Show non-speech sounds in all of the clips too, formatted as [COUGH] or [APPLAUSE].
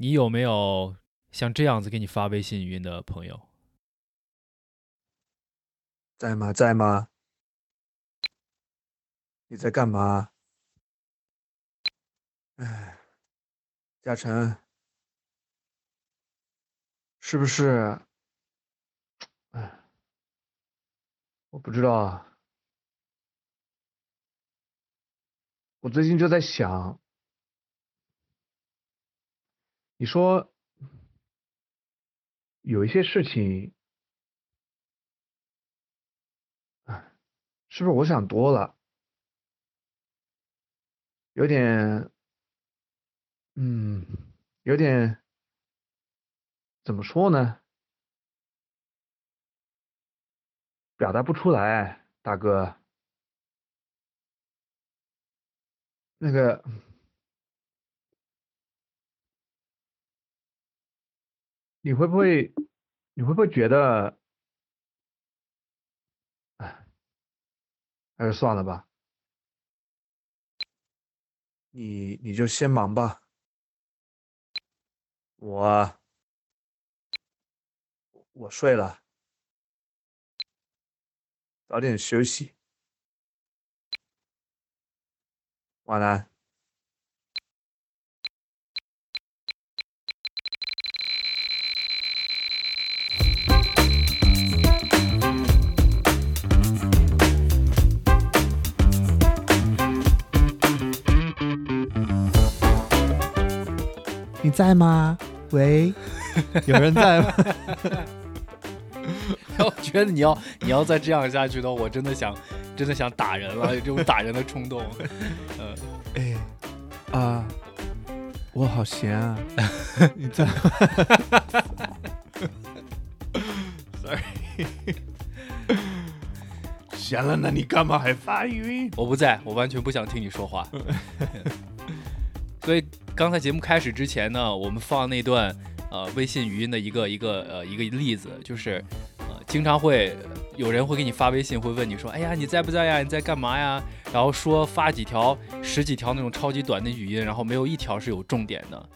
你有没有像这样子给你发微信语音的朋友？在吗？在吗？你在干嘛？哎，嘉诚，是不是？哎，我不知道啊。我最近就在想。你说有一些事情，哎，是不是我想多了？有点，嗯，有点，怎么说呢？表达不出来，大哥。那个。你会不会，你会不会觉得，哎，还是算了吧。你你就先忙吧，我我睡了，早点休息，晚安。你在吗？喂，有人在吗？[LAUGHS] 我觉得你要你要再这样下去的话，我真的想真的想打人了，有这种打人的冲动。[LAUGHS] 嗯，哎，啊，我好闲啊！[LAUGHS] 你在？Sorry，闲了，那你干嘛还发语音？我不在，我完全不想听你说话。所以。刚才节目开始之前呢，我们放那段呃微信语音的一个一个呃一个例子，就是呃经常会有人会给你发微信，会问你说，哎呀你在不在呀？你在干嘛呀？然后说发几条十几条那种超级短的语音，然后没有一条是有重点的，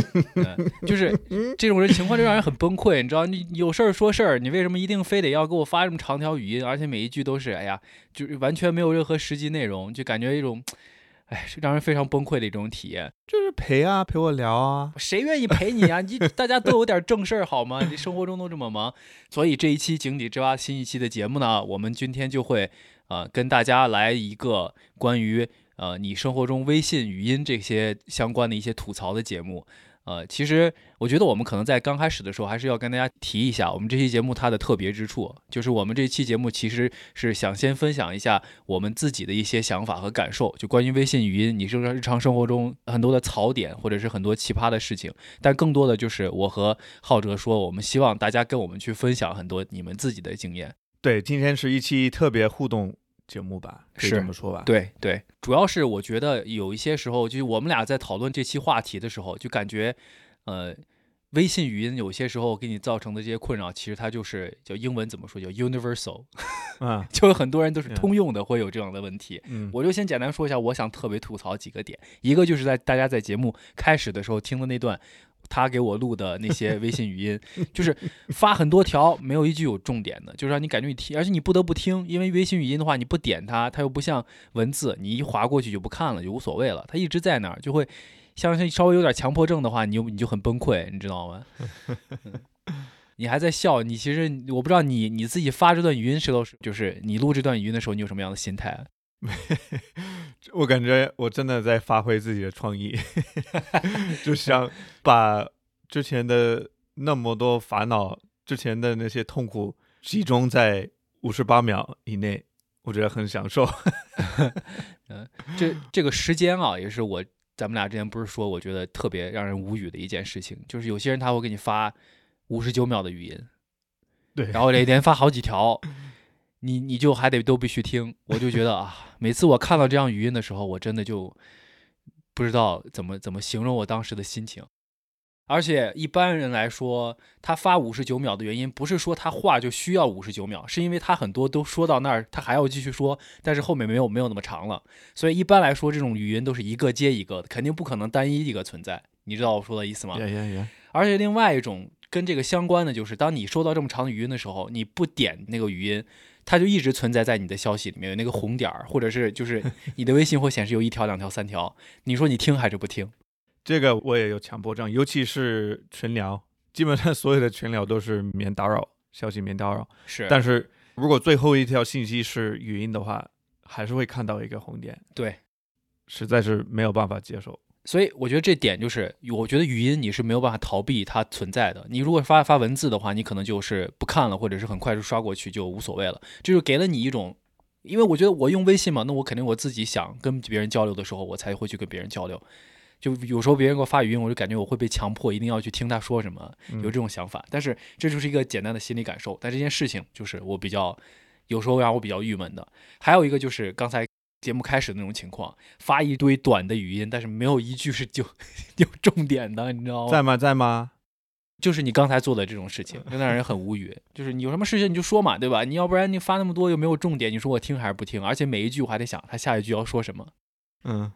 [LAUGHS] 就是这种人情况就让人很崩溃，你知道？你有事儿说事儿，你为什么一定非得要给我发这么长条语音？而且每一句都是哎呀，就是完全没有任何实际内容，就感觉一种。哎，是让人非常崩溃的一种体验，就是陪啊，陪我聊啊，谁愿意陪你啊？你 [LAUGHS] 大家都有点正事儿好吗？你生活中都这么忙，所以这一期井底之蛙新一期的节目呢，我们今天就会呃跟大家来一个关于呃你生活中微信语音这些相关的一些吐槽的节目。呃，其实我觉得我们可能在刚开始的时候，还是要跟大家提一下，我们这期节目它的特别之处，就是我们这期节目其实是想先分享一下我们自己的一些想法和感受，就关于微信语音，你是日常生活中很多的槽点，或者是很多奇葩的事情，但更多的就是我和浩哲说，我们希望大家跟我们去分享很多你们自己的经验。对，今天是一期特别互动。节目吧，可以这么说吧。对对，主要是我觉得有一些时候，就是我们俩在讨论这期话题的时候，就感觉，呃，微信语音有些时候给你造成的这些困扰，其实它就是叫英文怎么说，叫 universal，[LAUGHS] 啊，就有很多人都是通用的，会有这样的问题。嗯，我就先简单说一下，我想特别吐槽几个点，一个就是在大家在节目开始的时候听的那段。他给我录的那些 [LAUGHS] 微信语音，就是发很多条，没有一句有重点的，就是让你感觉你听，而且你不得不听，因为微信语音的话，你不点它，它又不像文字，你一划过去就不看了，就无所谓了。它一直在那儿，就会像稍微有点强迫症的话，你就你就很崩溃，你知道吗？[LAUGHS] 你还在笑，你其实我不知道你你自己发这段语音时候，就是你录这段语音的时候，你有什么样的心态？[LAUGHS] 我感觉我真的在发挥自己的创意，[LAUGHS] 就想把之前的那么多烦恼、之前的那些痛苦集中在五十八秒以内，我觉得很享受。[LAUGHS] 嗯，这这个时间啊，也是我咱们俩之前不是说，我觉得特别让人无语的一件事情，就是有些人他会给你发五十九秒的语音，对，然后连发好几条。你你就还得都必须听，我就觉得啊，每次我看到这样语音的时候，我真的就不知道怎么怎么形容我当时的心情。而且一般人来说，他发五十九秒的原因，不是说他话就需要五十九秒，是因为他很多都说到那儿，他还要继续说，但是后面没有没有那么长了。所以一般来说，这种语音都是一个接一个的，肯定不可能单一一个存在。你知道我说的意思吗？而且另外一种跟这个相关的就是，当你收到这么长的语音的时候，你不点那个语音，它就一直存在在你的消息里面有那个红点儿，或者是就是 [LAUGHS] 你的微信会显示有一条、两条、三条，你说你听还是不听？这个我也有强迫症，尤其是群聊，基本上所有的群聊都是免打扰，消息免打扰。是，但是如果最后一条信息是语音的话，还是会看到一个红点，对，实在是没有办法接受。所以我觉得这点就是，我觉得语音你是没有办法逃避它存在的。你如果发发文字的话，你可能就是不看了，或者是很快就刷过去就无所谓了。这就给了你一种，因为我觉得我用微信嘛，那我肯定我自己想跟别人交流的时候，我才会去跟别人交流。就有时候别人给我发语音，我就感觉我会被强迫一定要去听他说什么，嗯有这种想法。但是这就是一个简单的心理感受。但这件事情就是我比较有时候让我比较郁闷的。还有一个就是刚才节目开始的那种情况，发一堆短的语音，但是没有一句是就有重点的，你知道吗？在吗？在吗？就是你刚才做的这种事情，就让人很无语。就是你有什么事情你就说嘛，对吧？你要不然你发那么多又没有重点，你说我听还是不听？而且每一句我还得想他下一句要说什么。嗯，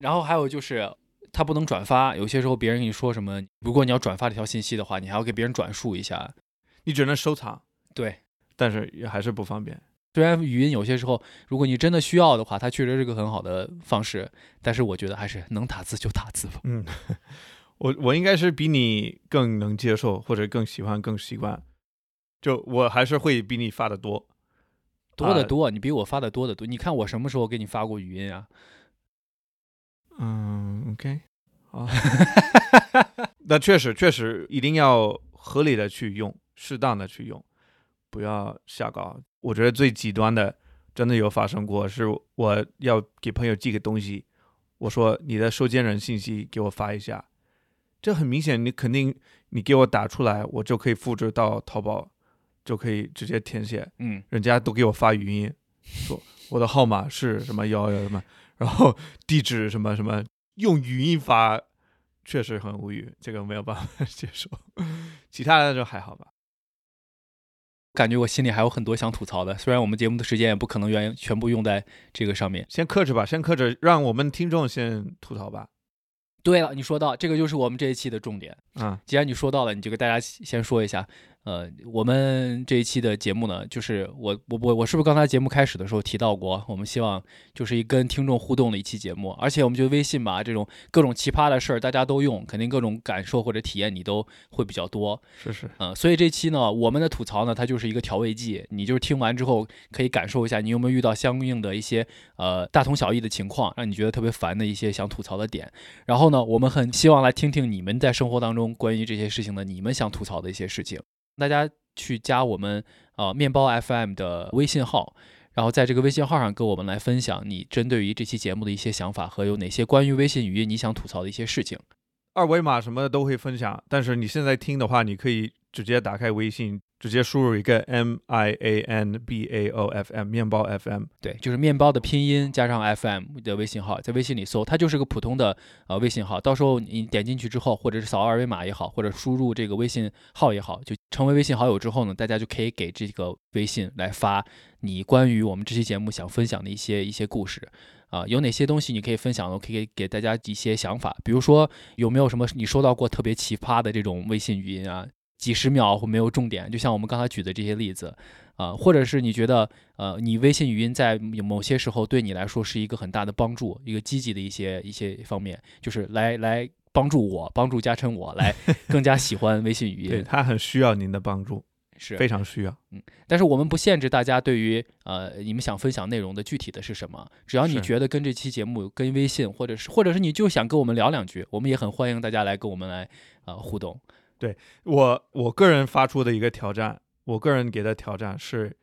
然后还有就是他不能转发，有些时候别人跟你说什么，如果你要转发这条信息的话，你还要给别人转述一下。你只能收藏，对，但是也还是不方便。虽然语音有些时候，如果你真的需要的话，它确实是个很好的方式，但是我觉得还是能打字就打字吧。嗯，我我应该是比你更能接受，或者更喜欢、更习惯。就我还是会比你发的多，啊多得多，你比我发的多得多。你看我什么时候给你发过语音啊？嗯，OK，好。[LAUGHS] 那确实确实一定要合理的去用，适当的去用，不要瞎搞。我觉得最极端的，真的有发生过，是我要给朋友寄个东西，我说你的收件人信息给我发一下，这很明显，你肯定你给我打出来，我就可以复制到淘宝，就可以直接填写。嗯，人家都给我发语音，说 [LAUGHS] 我的号码是什么幺幺什么，然后地址什么什么，用语音发，确实很无语，这个没有办法 [LAUGHS] 接受。其他的就还好吧。感觉我心里还有很多想吐槽的，虽然我们节目的时间也不可能原全部用在这个上面。先克制吧，先克制，让我们听众先吐槽吧。对了，你说到这个就是我们这一期的重点。嗯，既然你说到了，你就给大家先说一下。呃，我们这一期的节目呢，就是我我我我是不是刚才节目开始的时候提到过，我们希望就是一跟听众互动的一期节目，而且我们觉得微信吧，这种各种奇葩的事儿大家都用，肯定各种感受或者体验你都会比较多。是是，嗯，所以这期呢，我们的吐槽呢，它就是一个调味剂，你就是听完之后可以感受一下，你有没有遇到相应的一些呃大同小异的情况，让你觉得特别烦的一些想吐槽的点。然后呢，我们很希望来听听你们在生活当中关于这些事情的你们想吐槽的一些事情。大家去加我们呃面包 FM 的微信号。然后在这个微信号上跟我们来分享你针对于这期节目的一些想法和有哪些关于微信语音你想吐槽的一些事情。二维码什么的都会分享，但是你现在听的话，你可以直接打开微信，直接输入一个 M I A N B A O F M 面包 FM。对，就是面包的拼音加上 FM 的微信号，在微信里搜，它就是个普通的呃微信号。到时候你点进去之后，或者是扫二维码也好，或者输入这个微信号也好，就成为微信好友之后呢，大家就可以给这个微信来发你关于我们这期节目想分享的一些一些故事。啊、有哪些东西你可以分享的？我可以给给大家一些想法，比如说有没有什么你收到过特别奇葩的这种微信语音啊？几十秒或没有重点，就像我们刚才举的这些例子，啊、或者是你觉得呃，你微信语音在某些时候对你来说是一个很大的帮助，一个积极的一些一些方面，就是来来帮助我，帮助加成我来 [LAUGHS] 更加喜欢微信语音，对他很需要您的帮助，是非常需要。嗯但是我们不限制大家对于呃你们想分享内容的具体的是什么，只要你觉得跟这期节目跟微信或者是或者是你就想跟我们聊两句，我们也很欢迎大家来跟我们来呃互动。对我我个人发出的一个挑战，我个人给的挑战是，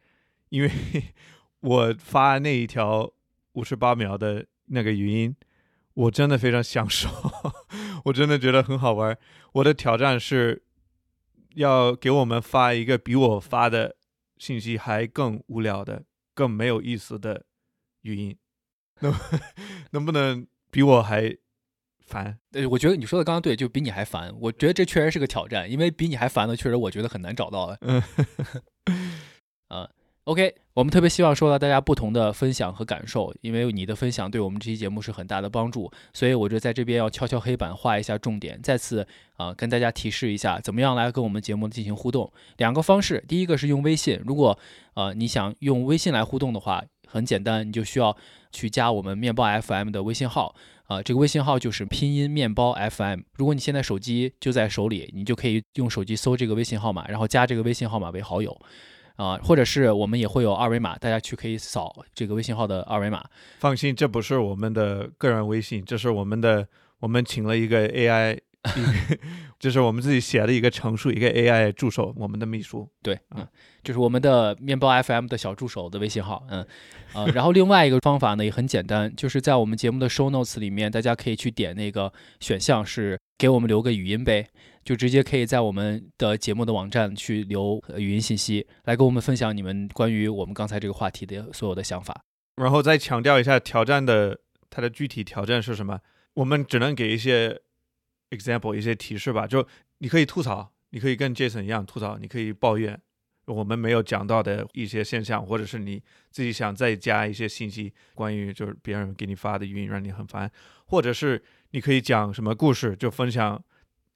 因为 [LAUGHS] 我发那一条五十八秒的那个语音，我真的非常享受，[LAUGHS] 我真的觉得很好玩。我的挑战是要给我们发一个比我发的信息还更无聊的、更没有意思的语音，能 [LAUGHS] 能不能比我还烦？呃，我觉得你说的刚刚对，就比你还烦。我觉得这确实是个挑战，因为比你还烦的，确实我觉得很难找到的。嗯，[LAUGHS] OK，我们特别希望收到大家不同的分享和感受，因为你的分享对我们这期节目是很大的帮助，所以我就在这边要敲敲黑板，画一下重点，再次啊、跟大家提示一下，怎么样来跟我们节目进行互动。两个方式，第一个是用微信，如果呃你想用微信来互动的话，很简单，你就需要去加我们面包 FM 的微信号。啊、这个微信号就是拼音面包 FM。如果你现在手机就在手里，你就可以用手机搜这个微信号码，然后加这个微信号码为好友。啊、或者是我们也会有二维码，大家去可以扫这个微信号的二维码。放心，这不是我们的个人微信，这是我们的，我们请了一个 AI，[LAUGHS] 这是我们自己写的一个程序，一个 AI 助手，我们的秘书。对，嗯，就是我们的面包 FM 的小助手的微信号，嗯，啊、然后另外一个方法呢也很简单，就是在我们节目的 show notes 里面，大家可以去点那个选项是给我们留个语音呗，就直接可以在我们的节目的网站去留呃语音信息，来跟我们分享你们关于我们刚才这个话题的所有的想法。然后再强调一下挑战的它的具体挑战是什么，我们只能给一些 example 一些提示吧。就你可以吐槽，你可以跟 Jason 一样吐槽，你可以抱怨我们没有讲到的一些现象，或者是你自己想再加一些信息，关于就是别人给你发的语音让你很烦，或者是你可以讲什么故事，就分享。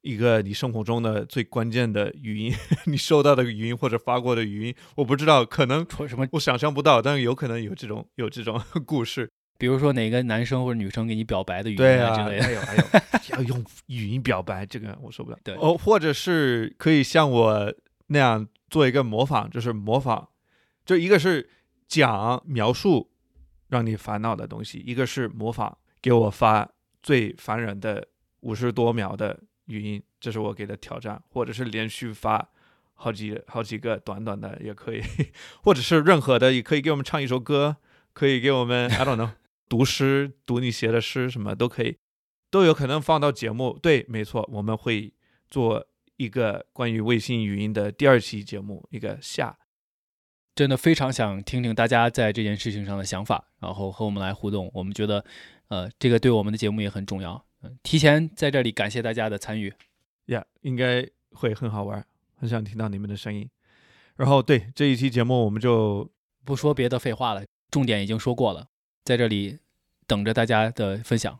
一个你生活中的最关键的语音，[LAUGHS] 你收到的语音或者发过的语音，我不知道，可能说什么？我想象不到，但是有可能有这种有这种 [LAUGHS] 故事。比如说哪个男生或者女生给你表白的语音啊，啊之类的。还有还有要用语音表白，这个我受不了。对哦，或者是可以像我那样做一个模仿，就是模仿，就一个是讲描述让你烦恼的东西，一个是模仿给我发最烦人的五十多秒的语音，这是我给的挑战，或者是连续发好几好几个短短的也可以，[LAUGHS] 或者是任何的也可以给我们唱一首歌，可以给我们 I don't know 读诗，读你写的诗什么都可以，都有可能放到节目。对，没错，我们会做一个关于微信语音的第二期节目，一个下。真的非常想听听大家在这件事情上的想法，然后和我们来互动。我们觉得，呃，这个对我们的节目也很重要。嗯，提前在这里感谢大家的参与。呀、应该会很好玩，很想听到你们的声音。然后，对这一期节目，我们就不说别的废话了，重点已经说过了，在这里等着大家的分享。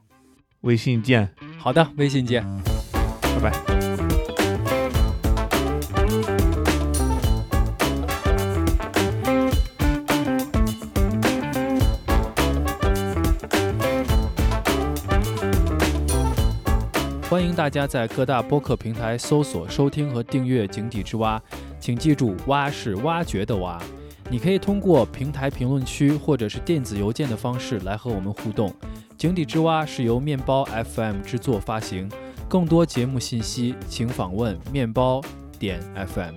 微信见，好的，微信见。拜拜。欢迎大家在各大播客平台搜索、收听和订阅《井底之蛙》，请记住“蛙”是挖掘的“蛙”。你可以通过平台评论区或者是电子邮件的方式来和我们互动。《井底之蛙》是由面包 FM 制作发行，更多节目信息请访问面包点 FM。